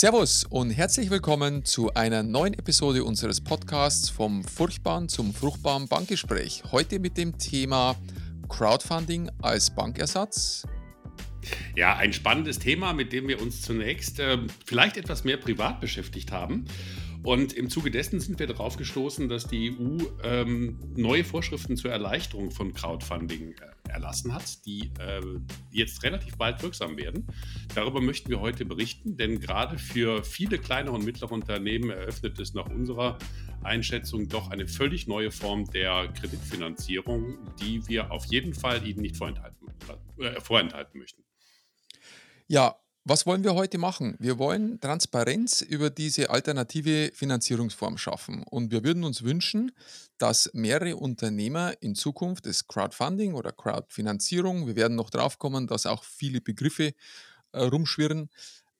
Servus und herzlich willkommen zu einer neuen Episode unseres Podcasts vom furchtbaren zum fruchtbaren Bankgespräch. Heute mit dem Thema Crowdfunding als Bankersatz. Ja, ein spannendes Thema, mit dem wir uns zunächst äh, vielleicht etwas mehr privat beschäftigt haben. Und im Zuge dessen sind wir darauf gestoßen, dass die EU ähm, neue Vorschriften zur Erleichterung von Crowdfunding äh, erlassen hat, die äh, jetzt relativ bald wirksam werden. Darüber möchten wir heute berichten, denn gerade für viele kleinere und mittlere Unternehmen eröffnet es nach unserer Einschätzung doch eine völlig neue Form der Kreditfinanzierung, die wir auf jeden Fall Ihnen nicht vorenthalten, äh, vorenthalten möchten. Ja, was wollen wir heute machen? Wir wollen Transparenz über diese alternative Finanzierungsform schaffen. Und wir würden uns wünschen, dass mehrere Unternehmer in Zukunft das Crowdfunding oder Crowdfinanzierung, wir werden noch drauf kommen, dass auch viele Begriffe äh, rumschwirren,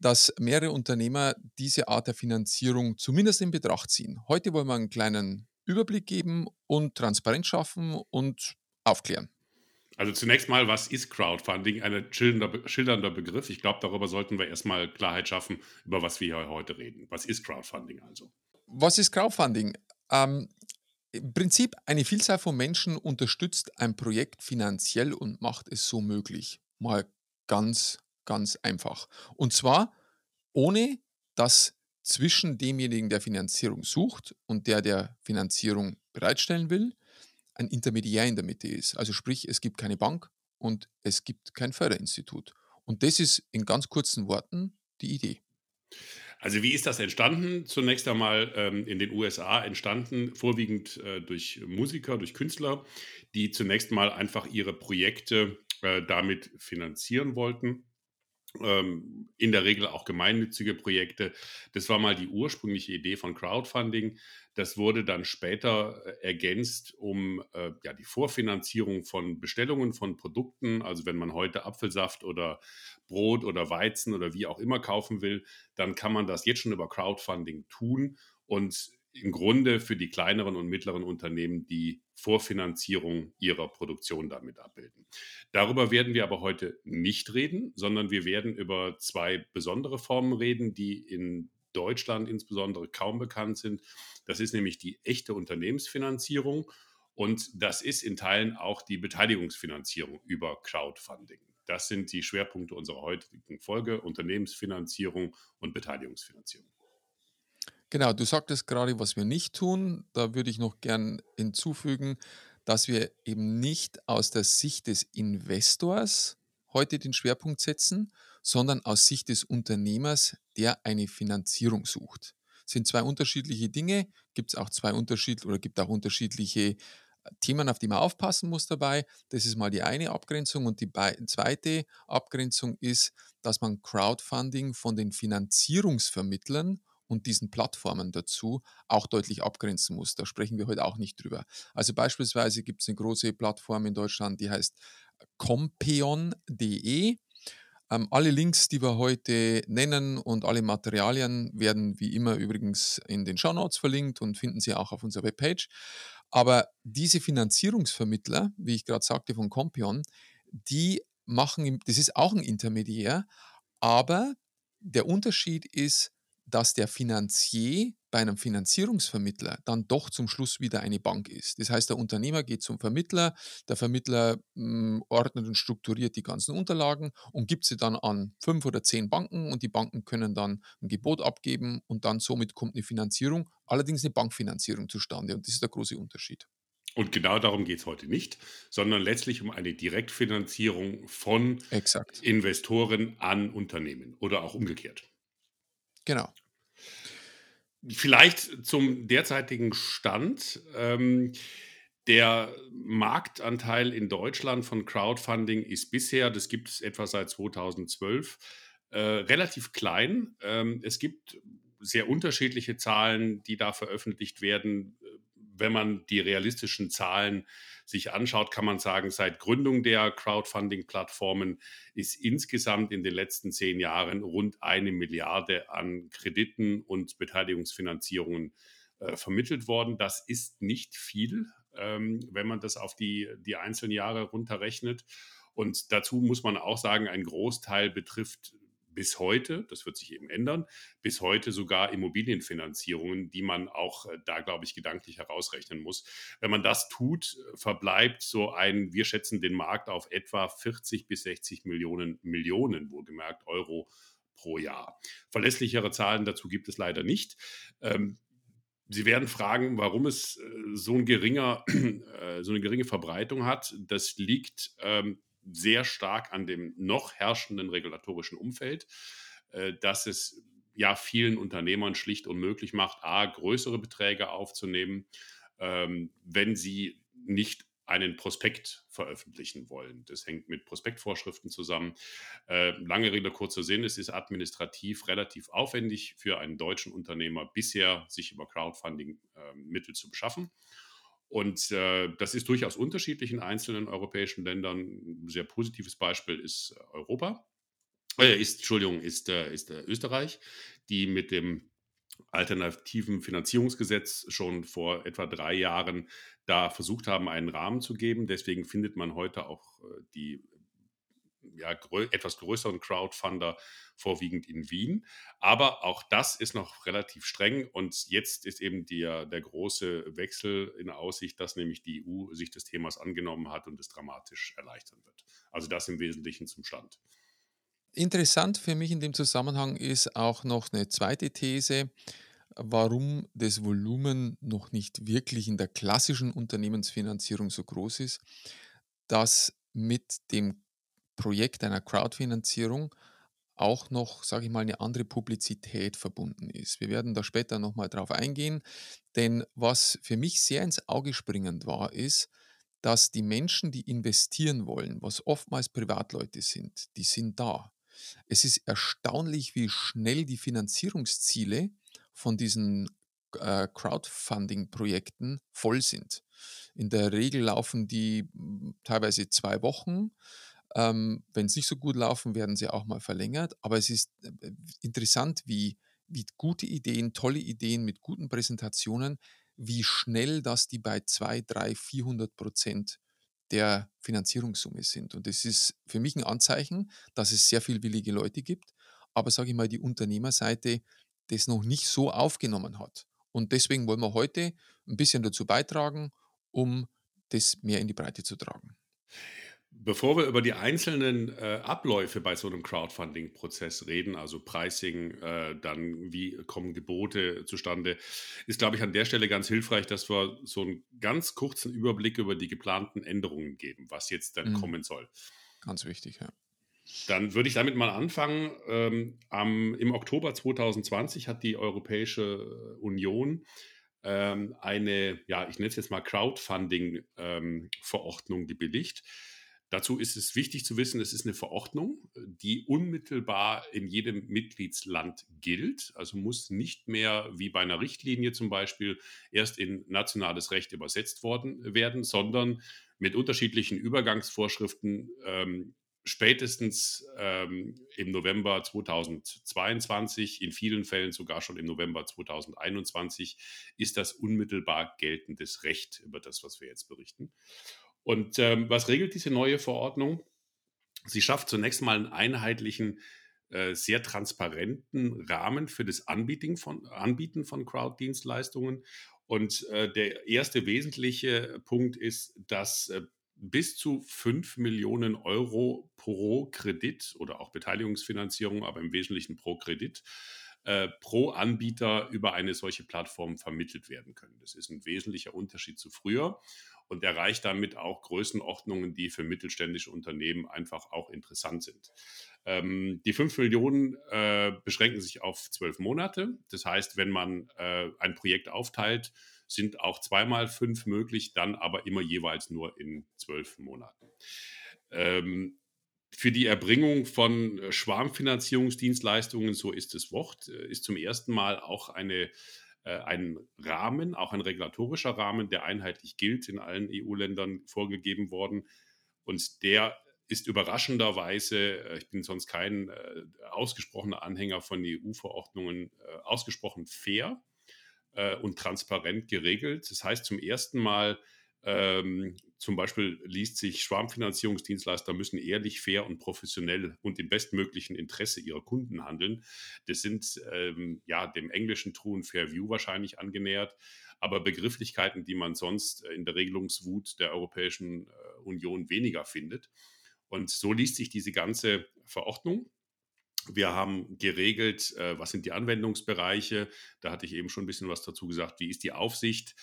dass mehrere Unternehmer diese Art der Finanzierung zumindest in Betracht ziehen. Heute wollen wir einen kleinen Überblick geben und Transparenz schaffen und aufklären. Also zunächst mal, was ist Crowdfunding? Ein schildernder, schildernder Begriff. Ich glaube, darüber sollten wir erstmal Klarheit schaffen, über was wir hier heute reden. Was ist Crowdfunding also? Was ist Crowdfunding? Ähm, Im Prinzip eine Vielzahl von Menschen unterstützt ein Projekt finanziell und macht es so möglich. Mal ganz, ganz einfach. Und zwar ohne, dass zwischen demjenigen, der Finanzierung sucht und der, der Finanzierung bereitstellen will, ein Intermediär in der Mitte ist. Also sprich, es gibt keine Bank und es gibt kein Förderinstitut. Und das ist in ganz kurzen Worten die Idee. Also wie ist das entstanden? Zunächst einmal ähm, in den USA entstanden, vorwiegend äh, durch Musiker, durch Künstler, die zunächst mal einfach ihre Projekte äh, damit finanzieren wollten in der Regel auch gemeinnützige Projekte. Das war mal die ursprüngliche Idee von Crowdfunding. Das wurde dann später äh, ergänzt um äh, ja, die Vorfinanzierung von Bestellungen von Produkten. Also wenn man heute Apfelsaft oder Brot oder Weizen oder wie auch immer kaufen will, dann kann man das jetzt schon über Crowdfunding tun. Und im Grunde für die kleineren und mittleren Unternehmen die Vorfinanzierung ihrer Produktion damit abbilden. Darüber werden wir aber heute nicht reden, sondern wir werden über zwei besondere Formen reden, die in Deutschland insbesondere kaum bekannt sind. Das ist nämlich die echte Unternehmensfinanzierung und das ist in Teilen auch die Beteiligungsfinanzierung über Crowdfunding. Das sind die Schwerpunkte unserer heutigen Folge, Unternehmensfinanzierung und Beteiligungsfinanzierung. Genau, du sagtest gerade, was wir nicht tun. Da würde ich noch gern hinzufügen, dass wir eben nicht aus der Sicht des Investors heute den Schwerpunkt setzen, sondern aus Sicht des Unternehmers, der eine Finanzierung sucht. Das sind zwei unterschiedliche Dinge, gibt es auch zwei unterschiedliche oder gibt auch unterschiedliche äh, Themen, auf die man aufpassen muss dabei. Das ist mal die eine Abgrenzung und die zweite Abgrenzung ist, dass man Crowdfunding von den Finanzierungsvermittlern und diesen Plattformen dazu auch deutlich abgrenzen muss. Da sprechen wir heute auch nicht drüber. Also beispielsweise gibt es eine große Plattform in Deutschland, die heißt compeon.de. Ähm, alle Links, die wir heute nennen und alle Materialien werden wie immer übrigens in den Show Notes verlinkt und finden Sie auch auf unserer Webpage. Aber diese Finanzierungsvermittler, wie ich gerade sagte von Compeon, die machen, das ist auch ein Intermediär, aber der Unterschied ist, dass der Finanzier bei einem Finanzierungsvermittler dann doch zum Schluss wieder eine Bank ist. Das heißt, der Unternehmer geht zum Vermittler, der Vermittler mh, hm, ordnet und strukturiert die ganzen Unterlagen und gibt sie dann an fünf oder zehn Banken und die Banken können dann ein Gebot abgeben und dann somit kommt eine Finanzierung, allerdings eine Bankfinanzierung zustande und das ist der große Unterschied. Und genau darum geht es heute nicht, sondern letztlich um eine Direktfinanzierung von Exakt. Investoren an Unternehmen oder auch umgekehrt. Genau. Vielleicht zum derzeitigen Stand. Ähm, der Marktanteil in Deutschland von Crowdfunding ist bisher, das gibt es etwa seit 2012, äh, relativ klein. Ähm, es gibt sehr unterschiedliche Zahlen, die da veröffentlicht werden wenn man die realistischen Zahlen sich anschaut, kann man sagen, seit Gründung der Crowdfunding-Plattformen ist insgesamt in den letzten zehn Jahren rund eine Milliarde an Krediten und Beteiligungsfinanzierungen äh, vermittelt worden. Das ist nicht viel, ähm, wenn man das auf die, die einzelnen Jahre runterrechnet. Und dazu muss man auch sagen, ein Großteil betrifft bis heute, das wird sich eben ändern, bis heute sogar Immobilienfinanzierungen, die man auch äh, da, glaube ich, gedanklich herausrechnen muss. Wenn man das tut, verbleibt so ein, wir schätzen den Markt auf etwa 40 bis 60 Millionen, Millionen wohlgemerkt, Euro pro Jahr. Verlässlichere Zahlen dazu gibt es leider nicht. Ähm, Sie werden fragen, warum es äh, so, ein geringer, äh, so eine geringe Verbreitung hat. Das liegt ähm, sehr stark an dem noch herrschenden regulatorischen Umfeld, äh, dass es ja vielen Unternehmern schlicht unmöglich macht, a, größere Beträge aufzunehmen, ähm, wenn sie nicht einen Prospekt veröffentlichen wollen. Das hängt mit Prospektvorschriften zusammen. Äh, lange Rede, kurzer Sinn, es ist administrativ relativ aufwendig für einen deutschen Unternehmer bisher, sich über Crowdfunding-Mittel äh, zu beschaffen. Und äh, das ist durchaus unterschiedlich in einzelnen europäischen Ländern. Ein sehr positives Beispiel ist Europa. Äh, ist, Entschuldigung, ist, äh, ist äh, Österreich, die mit dem alternativen Finanzierungsgesetz schon vor etwa drei Jahren da versucht haben, einen Rahmen zu geben. Deswegen findet man heute auch äh, die ja, grö etwas größeren Crowdfunder vorwiegend in Wien. Aber auch das ist noch relativ streng und jetzt ist eben der, der große Wechsel in Aussicht, dass nämlich die EU sich des Themas angenommen hat und es dramatisch erleichtern wird. Also das im Wesentlichen zum Stand. Interessant für mich in dem Zusammenhang ist auch noch eine zweite These, warum das Volumen noch nicht wirklich in der klassischen Unternehmensfinanzierung so groß ist, dass mit dem Projekt einer Crowdfinanzierung auch noch, sage ich mal, eine andere Publizität verbunden ist. Wir werden da später nochmal drauf eingehen, denn was für mich sehr ins Auge springend war, ist, dass die Menschen, die investieren wollen, was oftmals Privatleute sind, die sind da. Es ist erstaunlich, wie schnell die Finanzierungsziele von diesen äh, Crowdfunding-Projekten voll sind. In der Regel laufen die hm, teilweise zwei Wochen. Ähm, Wenn es nicht so gut laufen, werden sie auch mal verlängert. Aber es ist äh, interessant, wie, wie gute Ideen, tolle Ideen mit guten Präsentationen, wie schnell das die bei 2, 3, 400 Prozent der Finanzierungssumme sind. Und das ist für mich ein Anzeichen, dass es sehr viel willige Leute gibt, aber sage ich mal, die Unternehmerseite das noch nicht so aufgenommen hat. Und deswegen wollen wir heute ein bisschen dazu beitragen, um das mehr in die Breite zu tragen. Bevor wir über die einzelnen äh, Abläufe bei so einem Crowdfunding-Prozess reden, also Pricing, äh, dann wie kommen Gebote zustande, ist, glaube ich, an der Stelle ganz hilfreich, dass wir so einen ganz kurzen Überblick über die geplanten Änderungen geben, was jetzt dann mhm. kommen soll. Ganz wichtig, ja. Dann würde ich damit mal anfangen. Ähm, am, Im Oktober 2020 hat die Europäische Union ähm, eine, ja, ich nenne es jetzt mal Crowdfunding-Verordnung ähm, gebilligt Dazu ist es wichtig zu wissen, es ist eine Verordnung, die unmittelbar in jedem Mitgliedsland gilt. Also muss nicht mehr wie bei einer Richtlinie zum Beispiel erst in nationales Recht übersetzt worden werden, sondern mit unterschiedlichen Übergangsvorschriften ähm, spätestens ähm, im November 2022, in vielen Fällen sogar schon im November 2021, ist das unmittelbar geltendes Recht über das, was wir jetzt berichten. Und ähm, was regelt diese neue Verordnung? Sie schafft zunächst mal einen einheitlichen, äh, sehr transparenten Rahmen für das Anbieten von, Anbieten von Crowd-Dienstleistungen. Und äh, der erste wesentliche Punkt ist, dass äh, bis zu 5 Millionen Euro pro Kredit oder auch Beteiligungsfinanzierung, aber im Wesentlichen pro Kredit, äh, pro Anbieter über eine solche Plattform vermittelt werden können. Das ist ein wesentlicher Unterschied zu früher und erreicht damit auch Größenordnungen, die für mittelständische Unternehmen einfach auch interessant sind. Ähm, die 5 Millionen äh, beschränken sich auf zwölf Monate. Das heißt, wenn man äh, ein Projekt aufteilt, sind auch zweimal fünf möglich, dann aber immer jeweils nur in zwölf Monaten. Ähm, für die Erbringung von Schwarmfinanzierungsdienstleistungen, so ist das Wort, äh, ist zum ersten Mal auch eine äh, ein Rahmen, auch ein regulatorischer Rahmen, der einheitlich gilt in allen EU-Ländern vorgegeben worden. Und der ist überraschenderweise, äh, ich bin sonst kein äh, ausgesprochener Anhänger von EU-Verordnungen, äh, ausgesprochen fair äh, und transparent geregelt. Das heißt zum ersten Mal, Ähm, zum Beispiel liest sich, Schwarmfinanzierungsdienstleister müssen ehrlich, fair und professionell und im bestmöglichen Interesse ihrer Kunden handeln. Das sind ähm, ja dem englischen True Fair View wahrscheinlich angenähert, aber Begrifflichkeiten, die man sonst in der Regelungswut der Europäischen äh, Union weniger findet. Und so liest sich diese ganze Verordnung. Wir haben geregelt, äh, was sind die Anwendungsbereiche. Da hatte ich eben schon ein bisschen was dazu gesagt. Wie ist die Aufsicht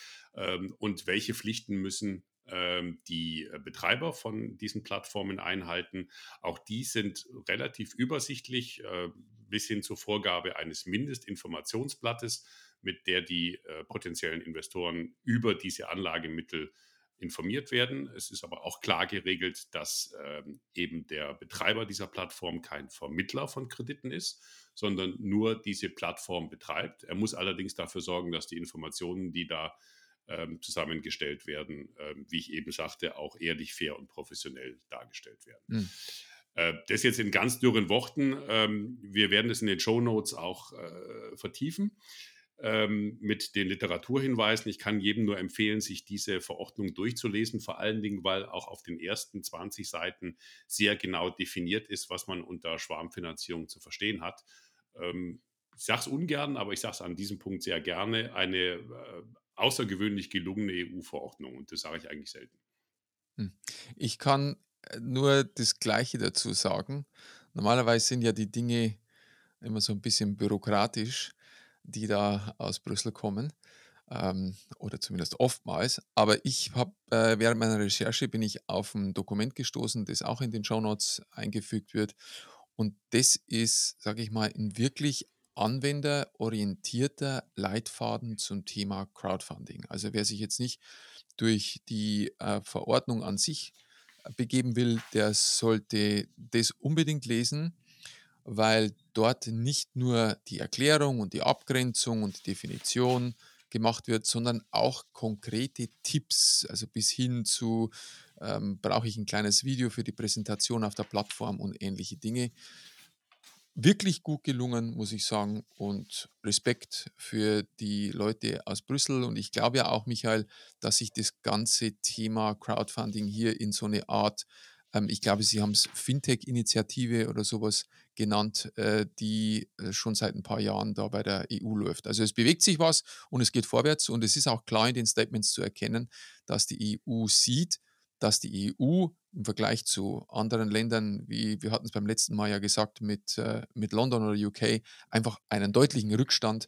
und welche Pflichten müssen ähm, die Betreiber von diesen Plattformen einhalten? Auch die sind relativ übersichtlich äh, bis hin zur Vorgabe eines Mindestinformationsblattes, mit der die äh, potenziellen Investoren über diese Anlagemittel informiert werden. Es ist aber auch klar geregelt, dass ähm, eben der Betreiber dieser Plattform kein Vermittler von Krediten ist, sondern nur diese Plattform betreibt. Er muss allerdings dafür sorgen, dass die Informationen, die da ähm, zusammengestellt werden, ähm, wie ich eben sagte, auch ehrlich, fair und professionell dargestellt werden. Mhm. Das jetzt in ganz dürren Worten. Ähm, wir werden es in den Show Notes auch äh, vertiefen ähm, mit den Literaturhinweisen. Ich kann jedem nur empfehlen, sich diese Verordnung durchzulesen, vor allen Dingen, weil auch auf den ersten 20 Seiten sehr genau definiert ist, was man unter Schwarmfinanzierung zu verstehen hat. Ähm, ich sage es ungern, aber ich sage es an diesem Punkt sehr gerne, eine äh, außergewöhnlich gelungene EU-Verordnung und das sage ich eigentlich selten. Hm. Ich kann äh, nur das Gleiche dazu sagen. Normalerweise sind ja die Dinge immer so ein bisschen bürokratisch die da aus Brüssel kommen ähm, oder zumindest oftmals. Aber ich habe äh, während meiner Recherche bin ich auf ein Dokument gestoßen, das auch in den Show Notes eingefügt wird. Und das ist, sage ich mal, ein wirklich anwenderorientierter Leitfaden zum Thema Crowdfunding. Also wer sich jetzt nicht durch die äh, Verordnung an sich äh, begeben will, der sollte das unbedingt lesen weil dort nicht nur die Erklärung und die Abgrenzung und die Definition gemacht wird, sondern auch konkrete Tipps, also bis hin zu, ähm, brauche ich ein kleines Video für die Präsentation auf der Plattform und ähnliche Dinge. Wirklich gut gelungen, muss ich sagen, und Respekt für die Leute aus Brüssel. Und ich glaube ja auch, Michael, dass sich das ganze Thema Crowdfunding hier in so eine Art ähm, ich glaube, Sie haben es Fintech-Initiative oder sowas genannt, äh, die äh, schon seit ein paar Jahren da bei der EU läuft. Also es bewegt sich was und es geht vorwärts und es ist auch klar in den Statements zu erkennen, dass die EU sieht, dass die EU im Vergleich zu anderen Ländern, wie wir hatten es beim letzten Mal ja gesagt, mit, äh, mit London oder UK, einfach einen deutlichen Rückstand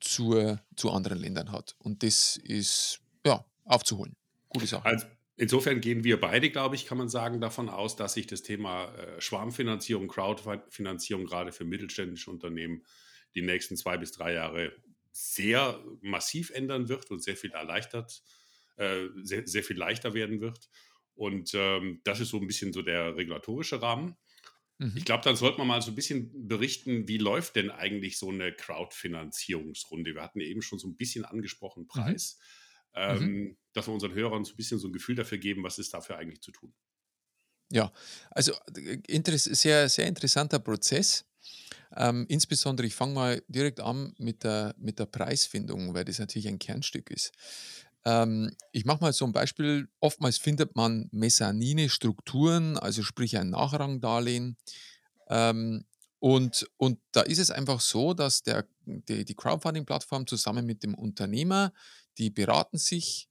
zur, zu anderen Ländern hat. Und das ist ja aufzuholen. Gute Sache. Also, Insofern gehen wir beide, glaube ich, kann man sagen, davon aus, dass sich das Thema äh, Schwarmfinanzierung, Crowdfinanzierung gerade für mittelständische Unternehmen die nächsten zwei bis drei Jahre sehr massiv ändern wird und sehr viel erleichtert, äh, sehr, sehr, viel leichter werden wird. Und ähm, das ist so ein bisschen so der regulatorische Rahmen. Mhm. Ich glaube, dann sollte man mal so ein bisschen berichten, wie läuft denn eigentlich so eine Crowdfinanzierungsrunde? Wir hatten eben schon so ein bisschen angesprochen, mhm. Preis. Mhm. Ähm, dass wir unseren Hörern so ein bisschen so ein Gefühl dafür geben, was ist dafür eigentlich zu tun. Ja, also sehr, sehr interessanter Prozess. Ähm, insbesondere, ich fange mal direkt an mit der, mit der Preisfindung, weil das natürlich ein Kernstück ist. Ähm, ich mache mal so ein Beispiel. Oftmals findet man Mezanine Strukturen, also sprich ein Nachrangdarlehen. Ähm, und, und da ist es einfach so, dass der, die, die Crowdfunding-Plattform zusammen mit dem Unternehmer die beraten sich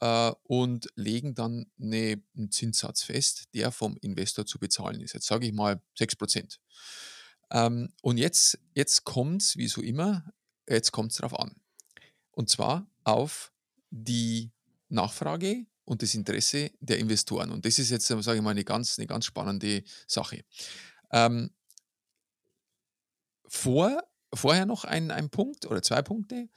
äh, und legen dann eine, einen Zinssatz fest, der vom Investor zu bezahlen ist. Jetzt sage ich mal 6%. Ähm, und jetzt, jetzt kommt es, wie so immer, jetzt kommt es darauf an. Und zwar auf die Nachfrage und das Interesse der Investoren. Und das ist jetzt, sage ich mal, eine ganz, eine ganz spannende Sache. Ähm, vor, vorher noch ein, ein Punkt oder zwei Punkte.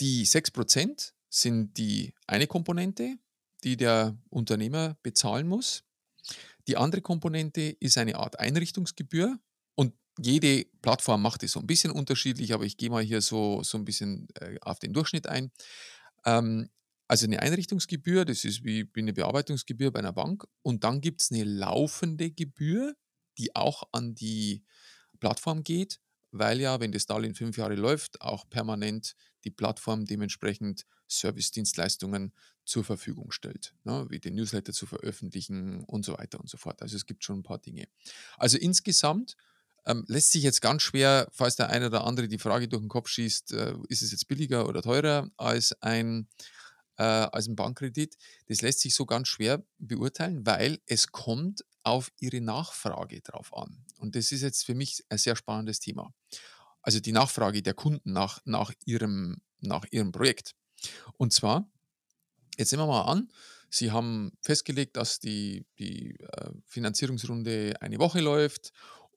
Die 6% sind die eine Komponente, die der Unternehmer bezahlen muss. Die andere Komponente ist eine Art Einrichtungsgebühr und jede Plattform macht es so ein bisschen unterschiedlich, aber ich gehe mal hier so, so ein bisschen äh, auf den Durchschnitt ein. Ähm, also eine Einrichtungsgebühr, das ist wie, eine Bearbeitungsgebühr bei einer Bank. Und dann gibt es eine laufende Gebühr, die auch an die Plattform geht, weil ja, wenn das Darlehen fünf Jahre läuft, auch permanent die Plattform dementsprechend Service-Dienstleistungen zur Verfügung stellt, ne, wie den Newsletter zu veröffentlichen und so weiter und so fort. Also es gibt schon ein paar Dinge. Also insgesamt ähm, lässt sich jetzt ganz schwer, falls der eine oder andere die Frage durch den Kopf schießt, äh, ist es jetzt billiger oder teurer als ein, äh, als ein Bankkredit? Das lässt sich so ganz schwer beurteilen, weil es kommt auf ihre Nachfrage drauf an. Und das ist jetzt für mich ein sehr spannendes Thema. Also die Nachfrage der Kunden nach, nach, ihrem, nach ihrem Projekt. Und zwar, jetzt nehmen wir mal an, Sie haben festgelegt, dass die, die äh, Finanzierungsrunde eine Woche läuft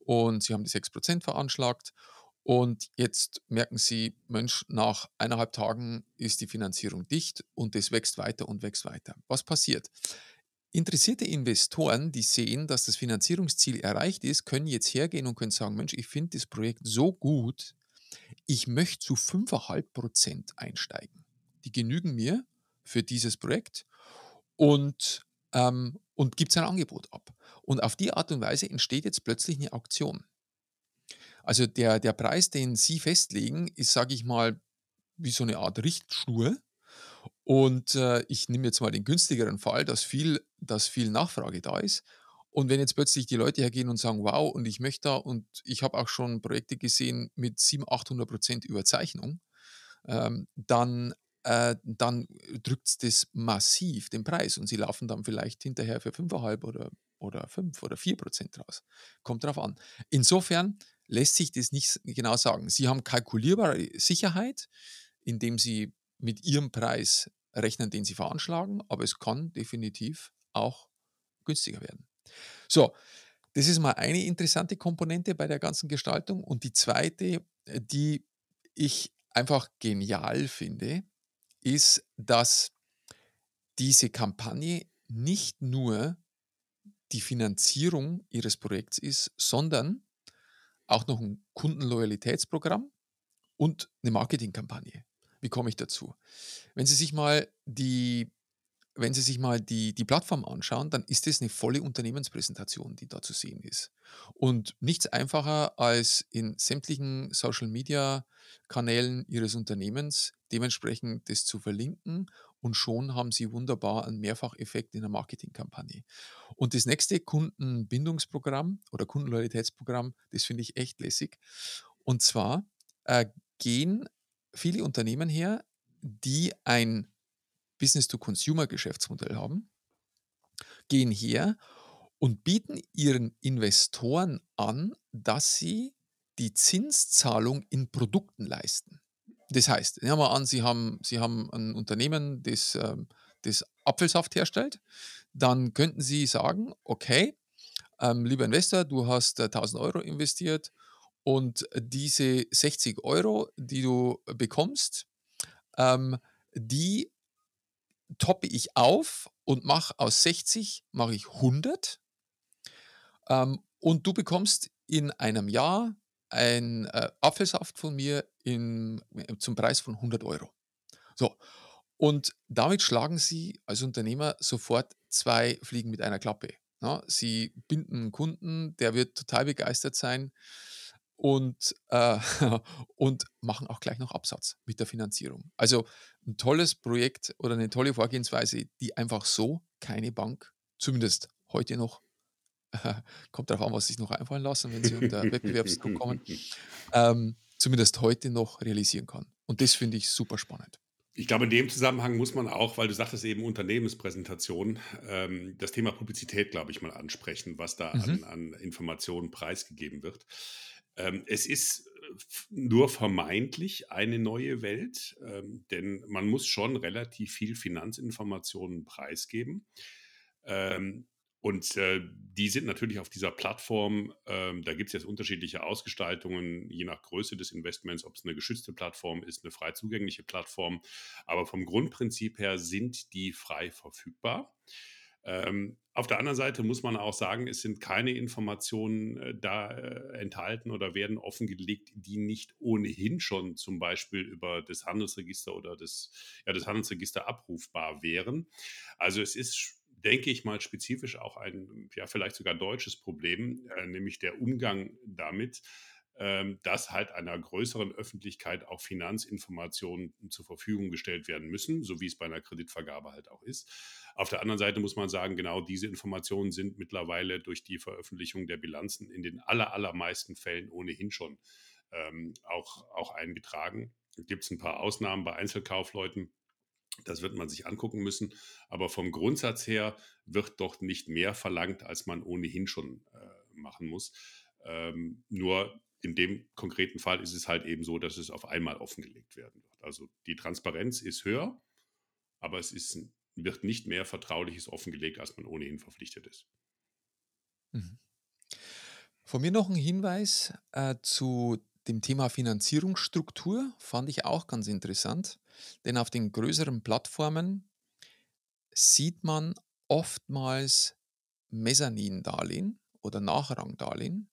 und Sie haben die 6% veranschlagt. Und jetzt merken Sie, Mensch, nach eineinhalb Tagen ist die Finanzierung dicht und es wächst weiter und wächst weiter. Was passiert? Interessierte Investoren, die sehen, dass das Finanzierungsziel erreicht ist, können jetzt hergehen und können sagen, Mensch, ich finde das Projekt so gut, ich möchte zu 5,5% einsteigen. Die genügen mir für dieses Projekt und, ähm, und gibt sein Angebot ab. Und auf die Art und Weise entsteht jetzt plötzlich eine Auktion. Also der, der Preis, den Sie festlegen, ist, sage ich mal, wie so eine Art Richtschnur. Und äh, ich nehme jetzt mal den günstigeren Fall, dass viel, dass viel Nachfrage da ist. Und wenn jetzt plötzlich die Leute hergehen und sagen, wow, und ich möchte da, und ich habe auch schon Projekte gesehen mit 700, 800 Prozent Überzeichnung, ähm, dann, äh, dann drückt das massiv den Preis und sie laufen dann vielleicht hinterher für 5,5 oder, oder 5 oder 4 Prozent raus. Kommt drauf an. Insofern lässt sich das nicht genau sagen. Sie haben kalkulierbare Sicherheit, indem sie mit ihrem Preis rechnen, den sie veranschlagen, aber es kann definitiv auch günstiger werden. So, das ist mal eine interessante Komponente bei der ganzen Gestaltung. Und die zweite, äh, die ich einfach genial finde, ist, dass diese Kampagne nicht nur die Finanzierung ihres Projekts ist, sondern auch noch ein Kundenloyalitätsprogramm und eine Marketingkampagne. Wie komme ich dazu? Wenn Sie sich mal die wenn Sie sich mal die, die Plattform anschauen, dann ist es eine volle Unternehmenspräsentation, die da zu sehen ist. Und nichts einfacher als in sämtlichen Social-Media-Kanälen Ihres Unternehmens dementsprechend das zu verlinken und schon haben Sie wunderbar einen Mehrfacheffekt in der Marketingkampagne. Und das nächste Kundenbindungsprogramm oder Kundenloyalitätsprogramm, das finde ich echt lässig. Und zwar äh, gehen viele Unternehmen her, die ein Business-to-Consumer-Geschäftsmodell haben, gehen her und bieten ihren Investoren an, dass sie die Zinszahlung in Produkten leisten. Das heißt, nehmen wir an, Sie haben, sie haben ein Unternehmen, das, ähm, das Apfelsaft herstellt, dann könnten Sie sagen, okay, ähm, lieber Investor, du hast äh, 1000 Euro investiert und diese 60 Euro, die du bekommst, ähm, die toppe ich auf und mache aus 60 mache ich 100 ähm, und du bekommst in einem Jahr ein äh, Apfelsaft von mir in, äh, zum Preis von 100 Euro. So, und damit schlagen Sie als Unternehmer sofort zwei Fliegen mit einer Klappe. Ja, Sie binden einen Kunden, der wird total begeistert sein und, äh, und machen auch gleich noch Absatz mit der Finanzierung. Also ein tolles Projekt oder eine tolle Vorgehensweise, die einfach so keine Bank, zumindest heute noch, äh, kommt darauf an, was sich noch einfallen lassen, wenn sie unter Wettbewerbsdruck kommen, ähm, zumindest heute noch realisieren kann. Und das finde ich super spannend. Ich glaube, in dem Zusammenhang muss man auch, weil du sagtest eben Unternehmenspräsentation, ähm, das Thema Publizität, glaube ich, mal ansprechen, was da Mhm. an, an Informationen preisgegeben wird. Ähm, es ist äh, nur vermeintlich eine neue Welt, ähm, denn man muss schon relativ viel Finanzinformationen preisgeben. Ähm, und äh, die sind natürlich auf dieser Plattform, ähm, da gibt es jetzt unterschiedliche Ausgestaltungen, je nach Größe des Investments, ob es eine geschützte Plattform ist, eine frei zugängliche Plattform. Aber vom Grundprinzip her sind die frei verfügbar. Ähm, auf der anderen Seite muss man auch sagen, es sind keine Informationen äh, da äh, enthalten oder werden offengelegt, die nicht ohnehin schon zum Beispiel über das Handelsregister oder das, ja, das Handelsregister abrufbar wären. Also es ist denke ich mal, spezifisch auch ein, ja, vielleicht sogar deutsches Problem, äh, nämlich der Umgang damit, dass halt einer größeren Öffentlichkeit auch Finanzinformationen zur Verfügung gestellt werden müssen, so wie es bei einer Kreditvergabe halt auch ist. Auf der anderen Seite muss man sagen, genau diese Informationen sind mittlerweile durch die Veröffentlichung der Bilanzen in den aller, allermeisten Fällen ohnehin schon ähm, auch, auch eingetragen. Gibt es ein paar Ausnahmen bei Einzelkaufleuten, das wird man sich angucken müssen. Aber vom Grundsatz her wird doch nicht mehr verlangt, als man ohnehin schon äh, machen muss. Ähm, nur in dem konkreten Fall ist es halt eben so, dass es auf einmal offengelegt werden wird. Also die Transparenz ist höher, aber es ist, wird nicht mehr Vertrauliches offengelegt, als man ohnehin verpflichtet ist. Mhm. Von mir noch ein Hinweis äh, zu dem Thema Finanzierungsstruktur, fand ich auch ganz interessant, denn auf den größeren Plattformen sieht man oftmals Mezzanindarlehen oder Nachrangdarlehen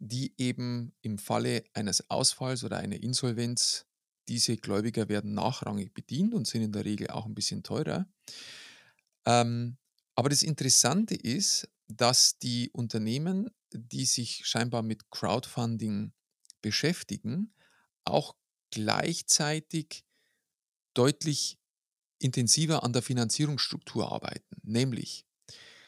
die eben im Falle eines Ausfalls oder einer Insolvenz diese Gläubiger werden nachrangig bedient und sind in der Regel auch ein bisschen teurer. Ähm, aber das Interessante ist, dass die Unternehmen, die sich scheinbar mit Crowdfunding beschäftigen, auch gleichzeitig deutlich intensiver an der Finanzierungsstruktur arbeiten. Nämlich,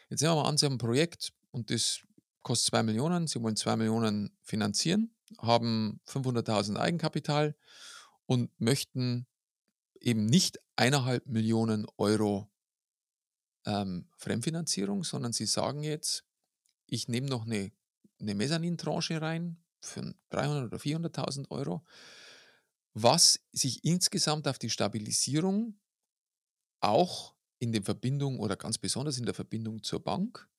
jetzt nehmen wir mal an, Sie haben ein Projekt und das kostet 2 Millionen, sie wollen 2 Millionen finanzieren, haben 500.000 Eigenkapital und möchten eben nicht eineinhalb Millionen Euro ähm, Fremdfinanzierung, sondern sie sagen jetzt, ich nehme noch eine, eine Mezzanin-Tranche rein für 300.000 oder 400.000 Euro, was sich insgesamt auf die Stabilisierung auch in der Verbindung oder ganz besonders in der Verbindung zur Bank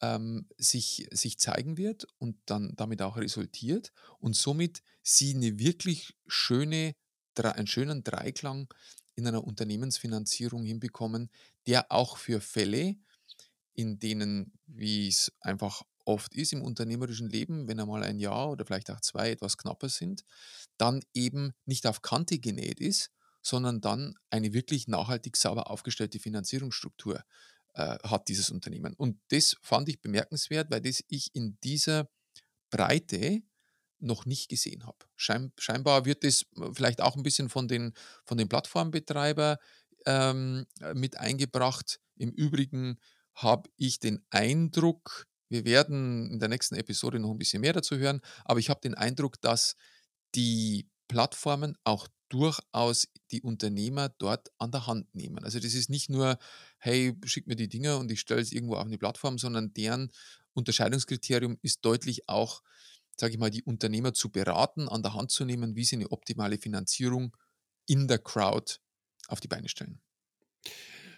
ähm, sich, sich zeigen wird und dann damit auch resultiert und somit sie eine wirklich schöne, einen schönen Dreiklang in einer Unternehmensfinanzierung hinbekommen, der auch für Fälle, in denen, wie es einfach oft ist im unternehmerischen Leben, wenn einmal ein Jahr oder vielleicht auch zwei etwas knapper sind, dann eben nicht auf Kante genäht ist, sondern dann eine wirklich nachhaltig sauber aufgestellte Finanzierungsstruktur äh, hat dieses Unternehmen. Und das fand ich bemerkenswert, weil das ich in dieser Breite noch nicht gesehen habe. Schein, scheinbar wird das äh, vielleicht auch ein bisschen von den, von den Plattformbetreiber ähm, äh, mit eingebracht. Im Übrigen habe ich den Eindruck, wir werden in der nächsten Episode noch ein bisschen mehr dazu hören, aber ich habe den Eindruck, dass die Plattformen auch durchaus die Unternehmer dort an der Hand nehmen. Also das ist nicht nur, hey, schick mir die Dinger und ich stelle es irgendwo auf eine Plattform, sondern deren Unterscheidungskriterium ist deutlich auch, sage ich mal, die Unternehmer zu beraten, an der Hand zu nehmen, wie sie eine optimale Finanzierung in der Crowd auf die Beine stellen.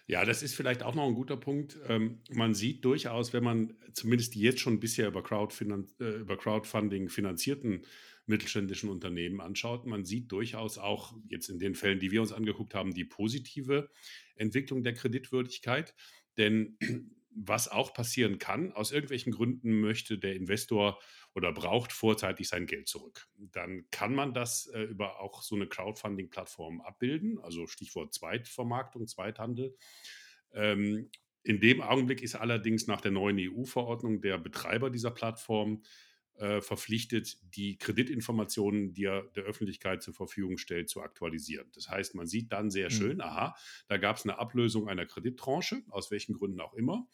Ja, das ist vielleicht auch noch ein guter Punkt. Ähm, man sieht durchaus, wenn man zumindest die jetzt schon bisher über, Crowdfinan äh, über Crowdfunding finanzierten mittelständischen Unternehmen anschaut, man sieht durchaus auch jetzt in den Fällen, die wir uns angeguckt haben, die positive Entwicklung der Kreditwürdigkeit. Denn was auch passieren kann, aus irgendwelchen Gründen möchte der Investor oder braucht vorzeitig sein Geld zurück. Dann kann man das äh, über auch so eine Crowdfunding-Plattform abbilden, also Stichwort Zweitvermarktung, Zweithandel. Ähm, in dem Augenblick ist allerdings nach der neuen EU-Verordnung der Betreiber dieser Plattform äh, verpflichtet, die Kreditinformationen, die er der Öffentlichkeit zur Verfügung stellt, zu aktualisieren. Das heißt, man sieht dann sehr mhm. schön, aha, da gab es eine Ablösung einer Kredittranche, aus welchen Gründen auch immer.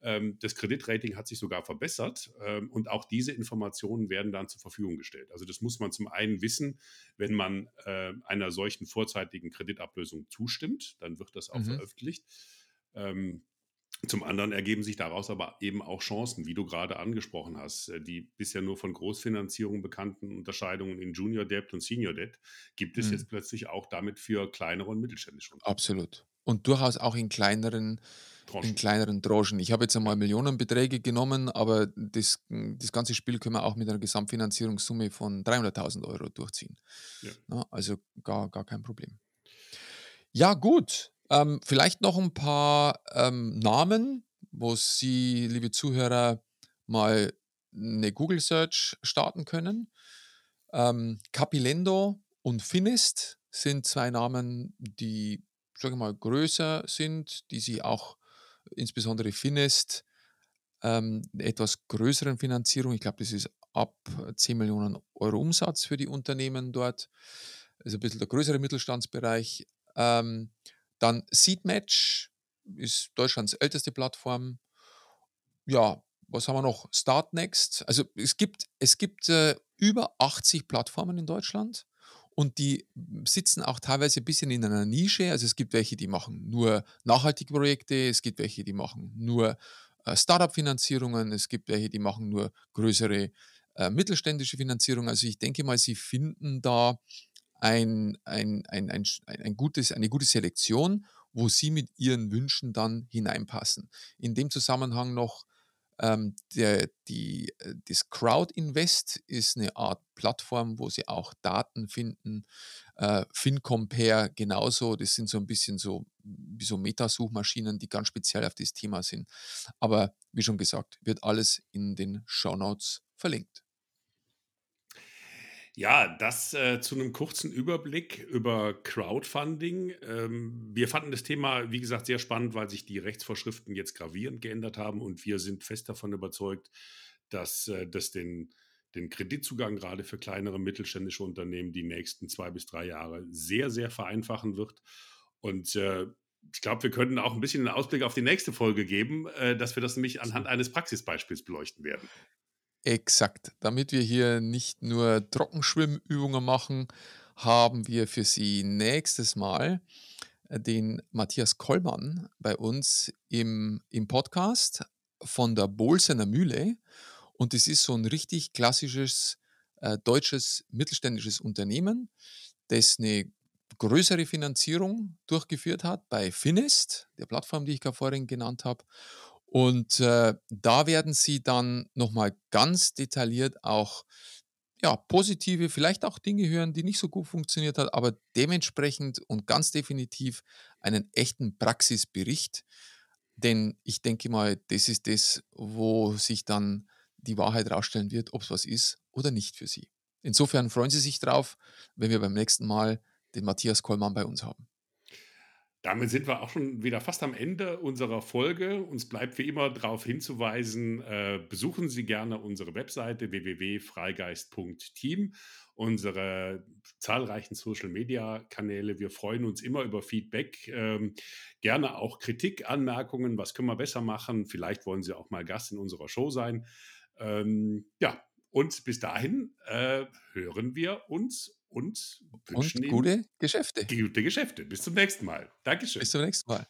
Ähm, das Kreditrating hat sich sogar verbessert ähm, und auch diese Informationen werden dann zur Verfügung gestellt. Also das muss man zum einen wissen, wenn man äh, einer solchen vorzeitigen Kreditablösung zustimmt, dann wird das auch mhm. veröffentlicht. Ähm, zum anderen ergeben sich daraus aber eben auch Chancen, wie du gerade angesprochen hast. Äh, die bisher nur von Großfinanzierung bekannten Unterscheidungen in Junior Debt und Senior Debt gibt es mhm. jetzt plötzlich auch damit für kleinere und mittelständische Unternehmen. Absolut. Und durchaus auch in kleineren Tranchen. In kleineren Tranchen. Ich habe jetzt einmal Millionenbeträge genommen, aber das, das ganze Spiel können wir auch mit einer Gesamtfinanzierungssumme von 300.000 Euro durchziehen. Ja. Na, also gar, gar kein Problem. Ja, gut. Ähm, vielleicht noch ein paar ähm, Namen, wo Sie, liebe Zuhörer, mal eine Google Search starten können. Ähm, Capilendo und Finist sind zwei Namen, die, sage ich mal, größer sind, die Sie auch insbesondere Finest ähm, etwas größeren Finanzierung, ich glaube, das ist ab 10 Millionen Euro Umsatz für die Unternehmen dort. Also ein bisschen der größere Mittelstandsbereich. Ähm, dann Seedmatch ist Deutschlands älteste Plattform. Ja, was haben wir noch? Startnext. Also es gibt, es gibt äh, über 80 Plattformen in Deutschland und die sitzen auch teilweise ein bisschen in einer Nische. Also es gibt welche, die machen nur nachhaltige Projekte, es gibt welche, die machen nur äh, Startup-Finanzierungen, es gibt welche, die machen nur größere äh, mittelständische Finanzierungen. Also ich denke mal, sie finden da ein, ein, ein, ein, ein gutes, eine gute Selektion, wo sie mit ihren Wünschen dann hineinpassen. In dem Zusammenhang noch ähm, der, die, äh, das Crowd Invest ist eine Art Plattform, wo sie auch Daten finden. Äh, FinCompare genauso. Das sind so ein bisschen so wie so Metasuchmaschinen, die ganz speziell auf das Thema sind. Aber wie schon gesagt, wird alles in den Show Notes verlinkt. Ja, das äh, zu einem kurzen Überblick über Crowdfunding. Ähm, wir fanden das Thema, wie gesagt, sehr spannend, weil sich die Rechtsvorschriften jetzt gravierend geändert haben und wir sind fest davon überzeugt, dass äh, das den, den Kreditzugang gerade für kleinere mittelständische Unternehmen die nächsten zwei bis drei Jahre sehr, sehr vereinfachen wird. Und äh, ich glaube, wir können auch ein bisschen einen Ausblick auf die nächste Folge geben, äh, dass wir das nämlich anhand eines Praxisbeispiels beleuchten werden. Exakt. Damit wir hier nicht nur Trockenschwimmübungen machen, haben wir für Sie nächstes Mal äh, den Matthias Kollmann bei uns im, im Podcast von der Bolsener Mühle. Und das ist so ein richtig klassisches äh, deutsches mittelständisches Unternehmen, das eine größere Finanzierung durchgeführt hat bei Finest, der Plattform, die ich gerade vorhin genannt habe. Und äh, da werden Sie dann nochmal ganz detailliert auch ja, positive, vielleicht auch Dinge hören, die nicht so gut funktioniert hat, aber dementsprechend und ganz definitiv einen echten Praxisbericht. Denn ich denke mal, das ist das, wo sich dann die Wahrheit rausstellen wird, ob es was ist oder nicht für Sie. Insofern freuen Sie sich drauf, wenn wir beim nächsten Mal den Matthias Kollmann bei uns haben. Damit sind wir auch schon wieder fast am Ende unserer Folge. Uns bleibt wie immer darauf hinzuweisen, äh, besuchen Sie gerne unsere Webseite www.freigeist.team, unsere zahlreichen Social-Media-Kanäle. Wir freuen uns immer über Feedback, ähm, gerne auch Kritik, Anmerkungen, was können wir besser machen. Vielleicht wollen Sie auch mal Gast in unserer Show sein. Ähm, ja, und bis dahin äh, hören wir uns und wünschen und gute Ihnen Geschäfte. Gute Geschäfte. Bis zum nächsten Mal. Dankeschön. Bis zum nächsten Mal.